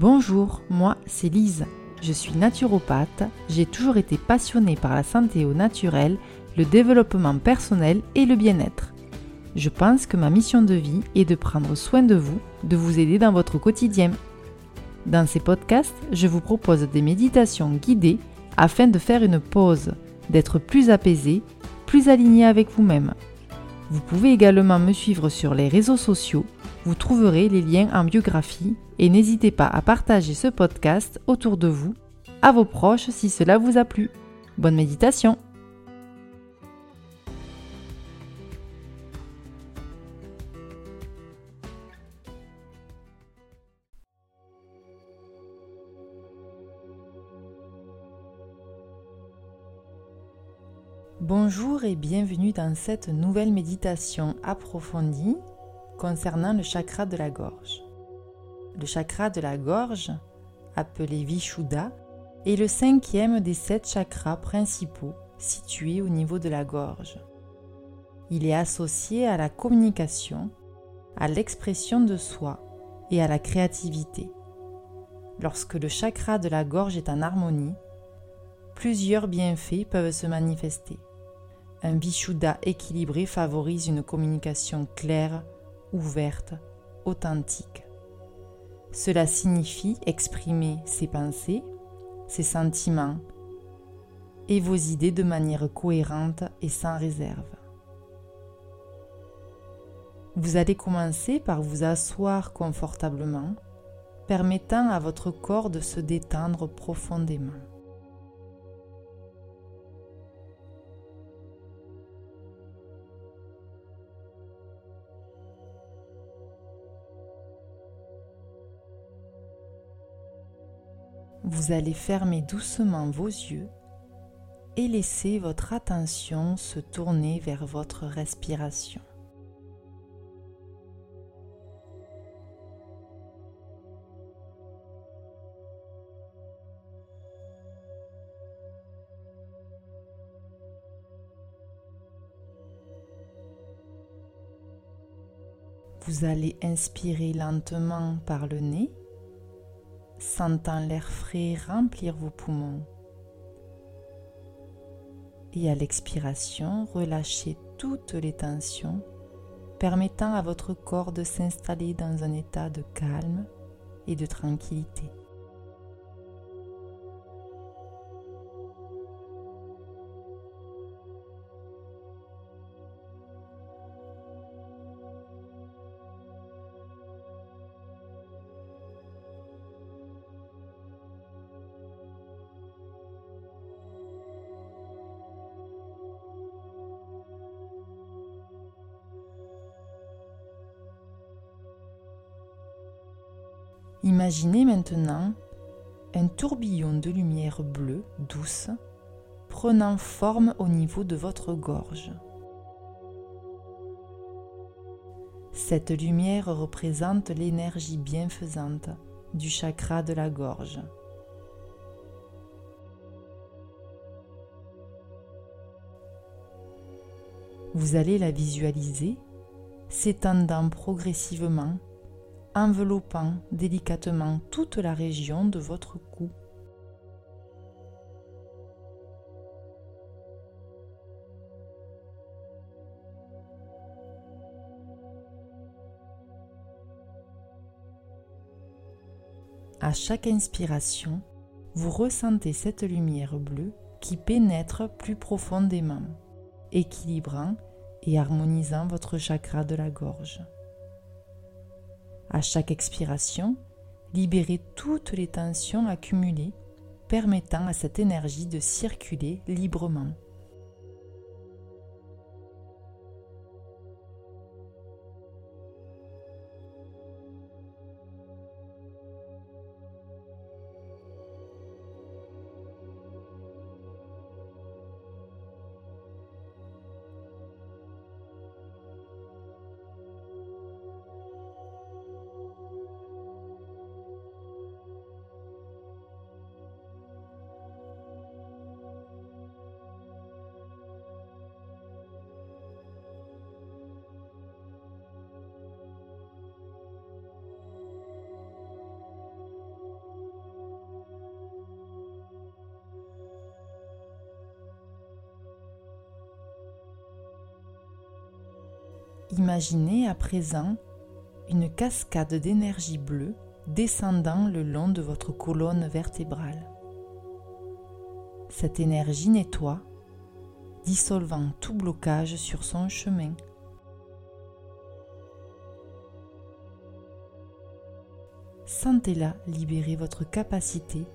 Bonjour, moi c'est Lise. Je suis naturopathe, j'ai toujours été passionnée par la santé au naturel, le développement personnel et le bien-être. Je pense que ma mission de vie est de prendre soin de vous, de vous aider dans votre quotidien. Dans ces podcasts, je vous propose des méditations guidées afin de faire une pause, d'être plus apaisé, plus aligné avec vous-même. Vous pouvez également me suivre sur les réseaux sociaux, vous trouverez les liens en biographie et n'hésitez pas à partager ce podcast autour de vous, à vos proches si cela vous a plu. Bonne méditation Bonjour et bienvenue dans cette nouvelle méditation approfondie concernant le chakra de la gorge. Le chakra de la gorge, appelé Vishuddha, est le cinquième des sept chakras principaux situés au niveau de la gorge. Il est associé à la communication, à l'expression de soi et à la créativité. Lorsque le chakra de la gorge est en harmonie, plusieurs bienfaits peuvent se manifester. Un Vishuddha équilibré favorise une communication claire, ouverte, authentique. Cela signifie exprimer ses pensées, ses sentiments et vos idées de manière cohérente et sans réserve. Vous allez commencer par vous asseoir confortablement, permettant à votre corps de se détendre profondément. Vous allez fermer doucement vos yeux et laisser votre attention se tourner vers votre respiration. Vous allez inspirer lentement par le nez sentant l'air frais remplir vos poumons. Et à l'expiration, relâchez toutes les tensions, permettant à votre corps de s'installer dans un état de calme et de tranquillité. Imaginez maintenant un tourbillon de lumière bleue douce prenant forme au niveau de votre gorge. Cette lumière représente l'énergie bienfaisante du chakra de la gorge. Vous allez la visualiser s'étendant progressivement enveloppant délicatement toute la région de votre cou. À chaque inspiration, vous ressentez cette lumière bleue qui pénètre plus profondément, équilibrant et harmonisant votre chakra de la gorge. À chaque expiration, libérez toutes les tensions accumulées, permettant à cette énergie de circuler librement. Imaginez à présent une cascade d'énergie bleue descendant le long de votre colonne vertébrale. Cette énergie nettoie, dissolvant tout blocage sur son chemin. Sentez-la libérer votre capacité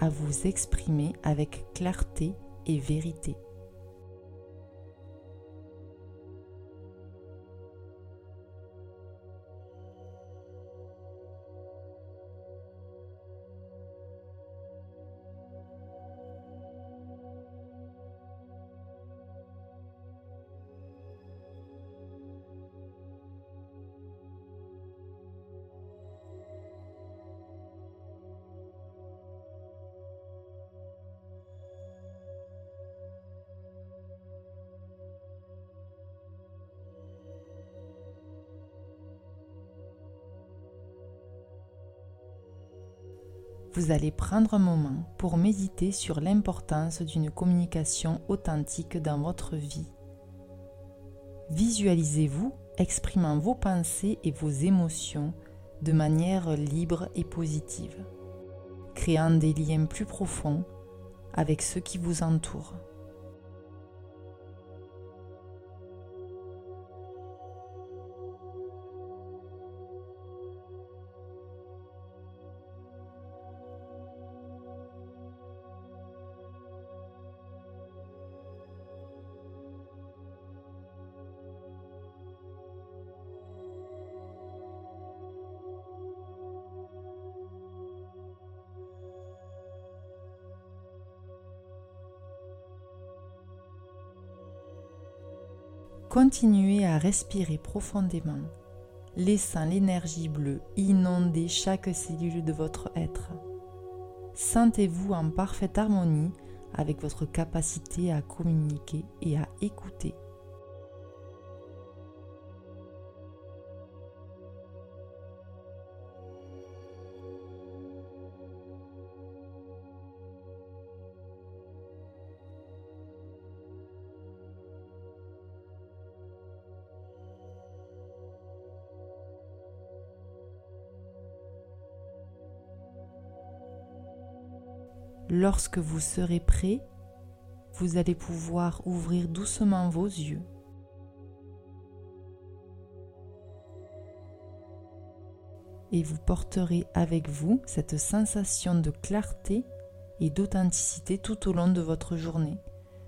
à vous exprimer avec clarté et vérité. Vous allez prendre un moment pour méditer sur l'importance d'une communication authentique dans votre vie. Visualisez-vous exprimant vos pensées et vos émotions de manière libre et positive, créant des liens plus profonds avec ceux qui vous entourent. Continuez à respirer profondément, laissant l'énergie bleue inonder chaque cellule de votre être. Sentez-vous en parfaite harmonie avec votre capacité à communiquer et à écouter. Lorsque vous serez prêt, vous allez pouvoir ouvrir doucement vos yeux. Et vous porterez avec vous cette sensation de clarté et d'authenticité tout au long de votre journée,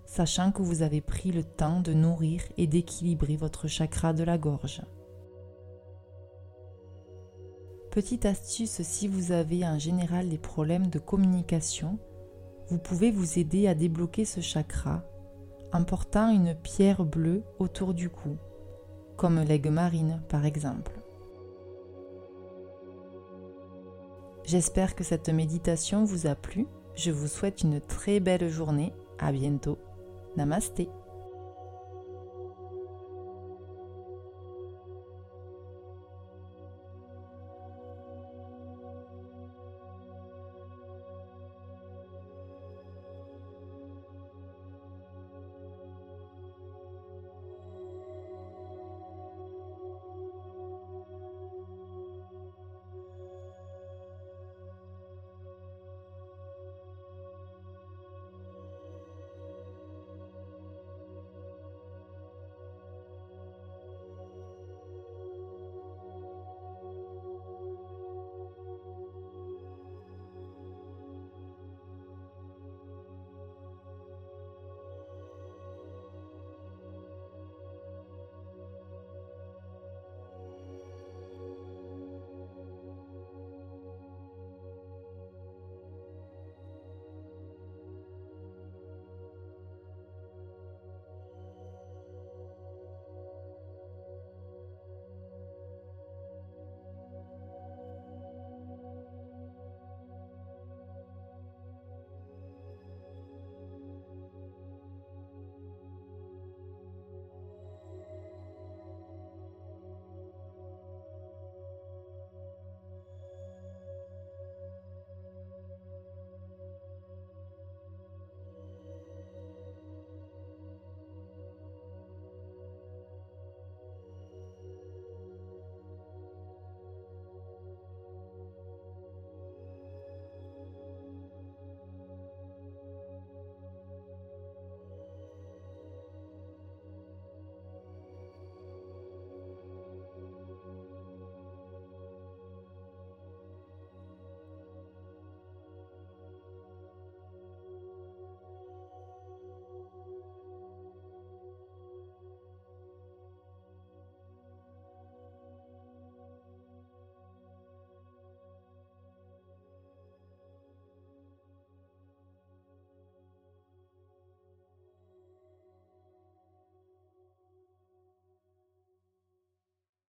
sachant que vous avez pris le temps de nourrir et d'équilibrer votre chakra de la gorge. Petite astuce si vous avez en général des problèmes de communication, vous pouvez vous aider à débloquer ce chakra en portant une pierre bleue autour du cou, comme l'aigle marine par exemple. J'espère que cette méditation vous a plu. Je vous souhaite une très belle journée. À bientôt. Namasté.